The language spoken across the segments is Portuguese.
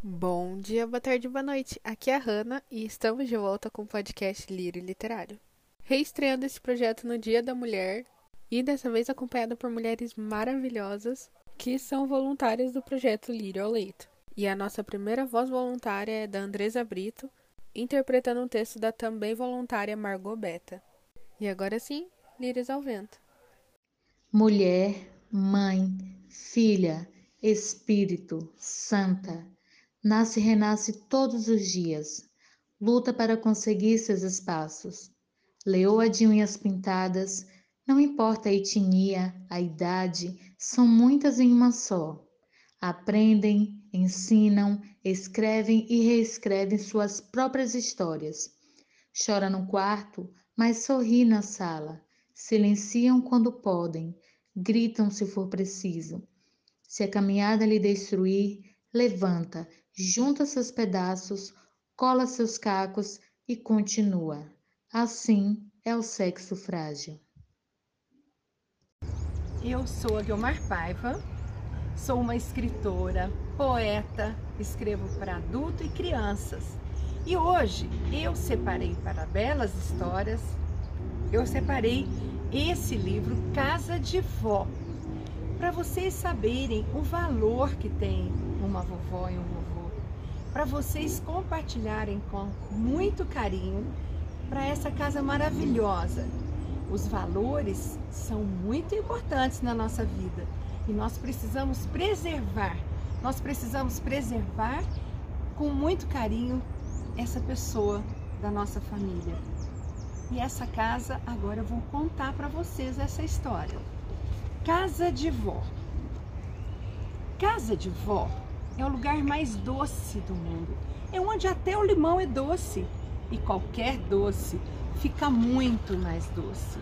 Bom dia, boa tarde, boa noite. Aqui é a Hanna e estamos de volta com o podcast Lírio Literário. Reestreando esse projeto no Dia da Mulher e dessa vez acompanhada por mulheres maravilhosas que são voluntárias do projeto Lírio ao Leito. E a nossa primeira voz voluntária é da Andresa Brito, interpretando um texto da também voluntária Margot Beta. E agora sim, Lírios ao Vento. Mulher, mãe, filha, espírito, santa, nasce e renasce todos os dias, luta para conseguir seus espaços. Leoa de unhas pintadas, não importa a etnia, a idade, são muitas em uma só. Aprendem, ensinam, escrevem e reescrevem suas próprias histórias. Chora no quarto, mas sorri na sala. Silenciam quando podem, gritam se for preciso. Se a caminhada lhe destruir, levanta, junta seus pedaços, cola seus cacos e continua. Assim é o sexo frágil. Eu sou a Guilmar Paiva, sou uma escritora, poeta, escrevo para adulto e crianças. E hoje eu separei para belas histórias, eu separei esse livro Casa de Vó, para vocês saberem o valor que tem uma vovó e um para vocês compartilharem com muito carinho para essa casa maravilhosa. Os valores são muito importantes na nossa vida e nós precisamos preservar. Nós precisamos preservar com muito carinho essa pessoa da nossa família. E essa casa, agora eu vou contar para vocês essa história. Casa de vó. Casa de vó é o lugar mais doce do mundo. É onde até o limão é doce. E qualquer doce fica muito mais doce.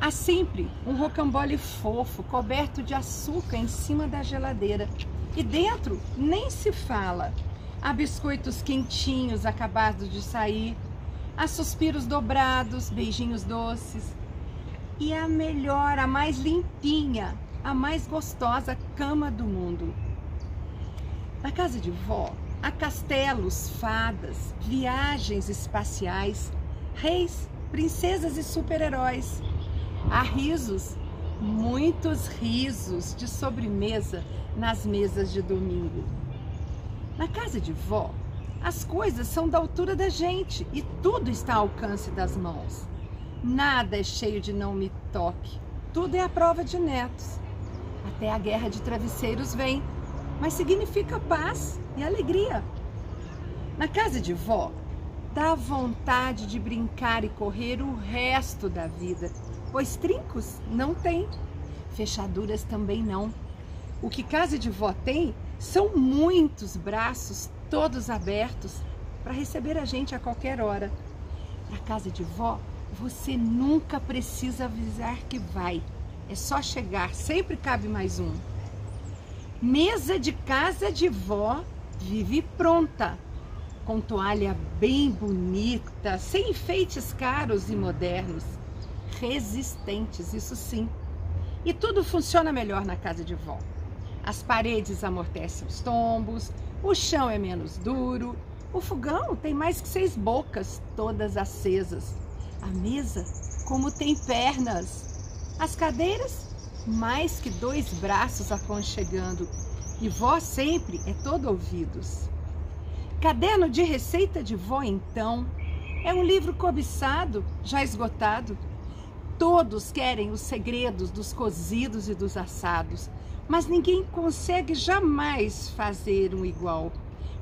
Há sempre um rocambole fofo, coberto de açúcar em cima da geladeira. E dentro nem se fala. Há biscoitos quentinhos acabados de sair, há suspiros dobrados, beijinhos doces. E a melhor, a mais limpinha, a mais gostosa cama do mundo. Na casa de vó, há castelos, fadas, viagens espaciais, reis, princesas e super-heróis. Há risos, muitos risos de sobremesa nas mesas de domingo. Na casa de vó, as coisas são da altura da gente e tudo está ao alcance das mãos. Nada é cheio de não me toque. Tudo é a prova de netos. Até a guerra de travesseiros vem, mas significa paz e alegria. Na casa de vó, dá vontade de brincar e correr o resto da vida, pois trincos não tem, fechaduras também não. O que casa de vó tem são muitos braços, todos abertos, para receber a gente a qualquer hora. Na casa de vó, você nunca precisa avisar que vai. É só chegar, sempre cabe mais um. Mesa de casa de vó vive pronta, com toalha bem bonita, sem enfeites caros e modernos, resistentes, isso sim. E tudo funciona melhor na casa de vó. As paredes amortecem os tombos, o chão é menos duro, o fogão tem mais que seis bocas, todas acesas. A mesa, como tem pernas. As cadeiras, mais que dois braços aconchegando. E vó sempre é todo ouvidos. Caderno de receita de vó, então, é um livro cobiçado, já esgotado. Todos querem os segredos dos cozidos e dos assados, mas ninguém consegue jamais fazer um igual,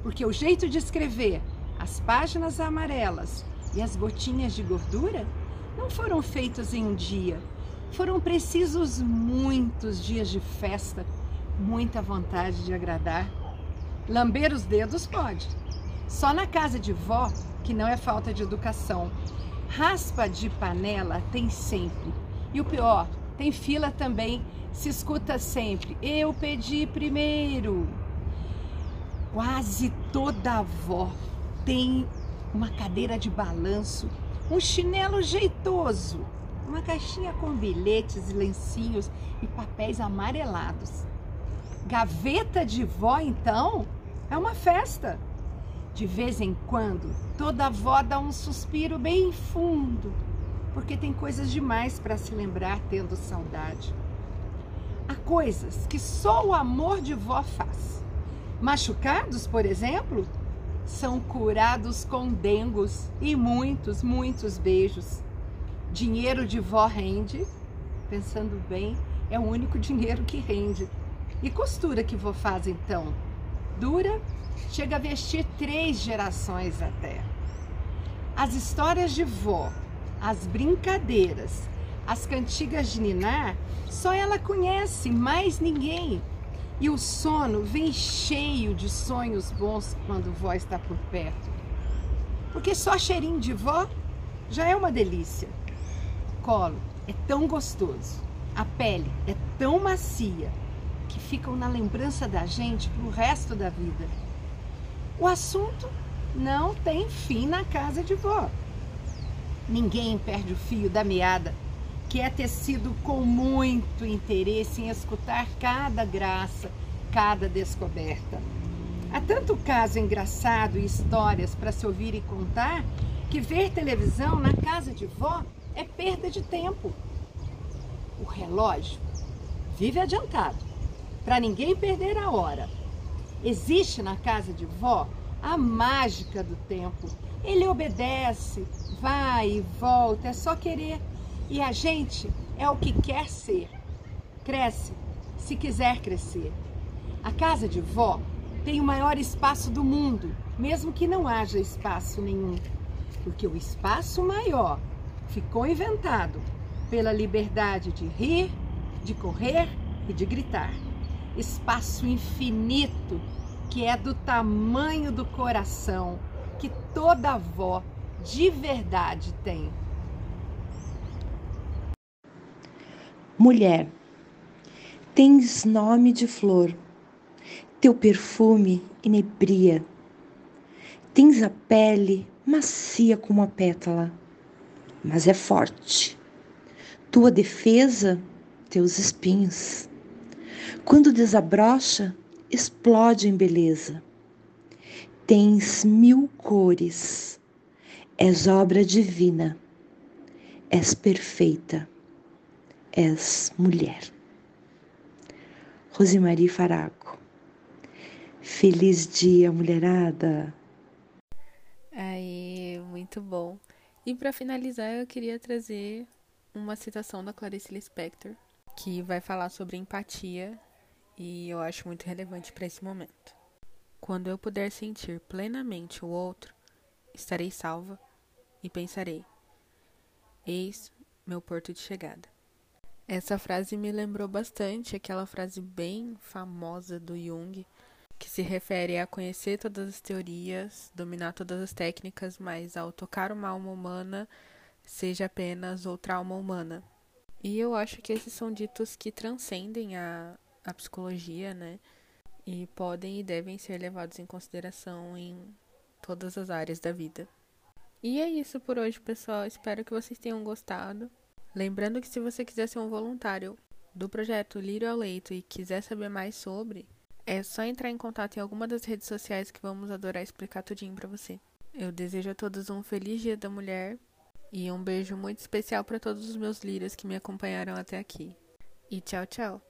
porque o jeito de escrever, as páginas amarelas, e as gotinhas de gordura não foram feitas em um dia. Foram precisos muitos dias de festa, muita vontade de agradar. Lamber os dedos pode. Só na casa de vó, que não é falta de educação. Raspa de panela tem sempre. E o pior, tem fila também, se escuta sempre. Eu pedi primeiro. Quase toda avó tem uma cadeira de balanço, um chinelo jeitoso, uma caixinha com bilhetes, lencinhos e papéis amarelados. Gaveta de vó, então? É uma festa. De vez em quando, toda avó dá um suspiro bem fundo, porque tem coisas demais para se lembrar tendo saudade. Há coisas que só o amor de vó faz. Machucados, por exemplo, são curados com dengos e muitos, muitos beijos. Dinheiro de vó rende, pensando bem, é o único dinheiro que rende. E costura que vou faz então? Dura, chega a vestir três gerações até. As histórias de vó, as brincadeiras, as cantigas de Niná, só ela conhece, mais ninguém. E o sono vem cheio de sonhos bons quando vó está por perto. Porque só cheirinho de vó já é uma delícia. O colo é tão gostoso, a pele é tão macia que ficam na lembrança da gente pro resto da vida. O assunto não tem fim na casa de vó. Ninguém perde o fio da meada, que é tecido com muito interesse em escutar cada graça, cada descoberta. Há tanto caso engraçado e histórias para se ouvir e contar que ver televisão na casa de vó é perda de tempo. O relógio vive adiantado, para ninguém perder a hora. Existe na casa de vó a mágica do tempo. Ele obedece, vai e volta, é só querer. E a gente é o que quer ser. Cresce, se quiser crescer. A casa de vó tem o maior espaço do mundo, mesmo que não haja espaço nenhum. Porque o espaço maior ficou inventado pela liberdade de rir, de correr e de gritar. Espaço infinito que é do tamanho do coração que toda avó de verdade tem. Mulher, tens nome de flor, teu perfume inebria. Tens a pele macia como a pétala, mas é forte. Tua defesa, teus espinhos. Quando desabrocha, explode em beleza. Tens mil cores, és obra divina, és perfeita, és mulher. Rosemarie Farago. Feliz dia, mulherada! Aí, muito bom. E para finalizar, eu queria trazer uma citação da Clarice Lispector, que vai falar sobre empatia e eu acho muito relevante para esse momento. Quando eu puder sentir plenamente o outro, estarei salva e pensarei: Eis meu porto de chegada. Essa frase me lembrou bastante aquela frase bem famosa do Jung, que se refere a conhecer todas as teorias, dominar todas as técnicas, mas ao tocar uma alma humana, seja apenas outra alma humana. E eu acho que esses são ditos que transcendem a, a psicologia, né? E podem e devem ser levados em consideração em todas as áreas da vida. E é isso por hoje, pessoal. Espero que vocês tenham gostado. Lembrando que se você quiser ser um voluntário do projeto Lírio ao Leito e quiser saber mais sobre, é só entrar em contato em alguma das redes sociais que vamos adorar explicar tudinho para você. Eu desejo a todos um feliz Dia da Mulher e um beijo muito especial para todos os meus lírios que me acompanharam até aqui. E tchau, tchau.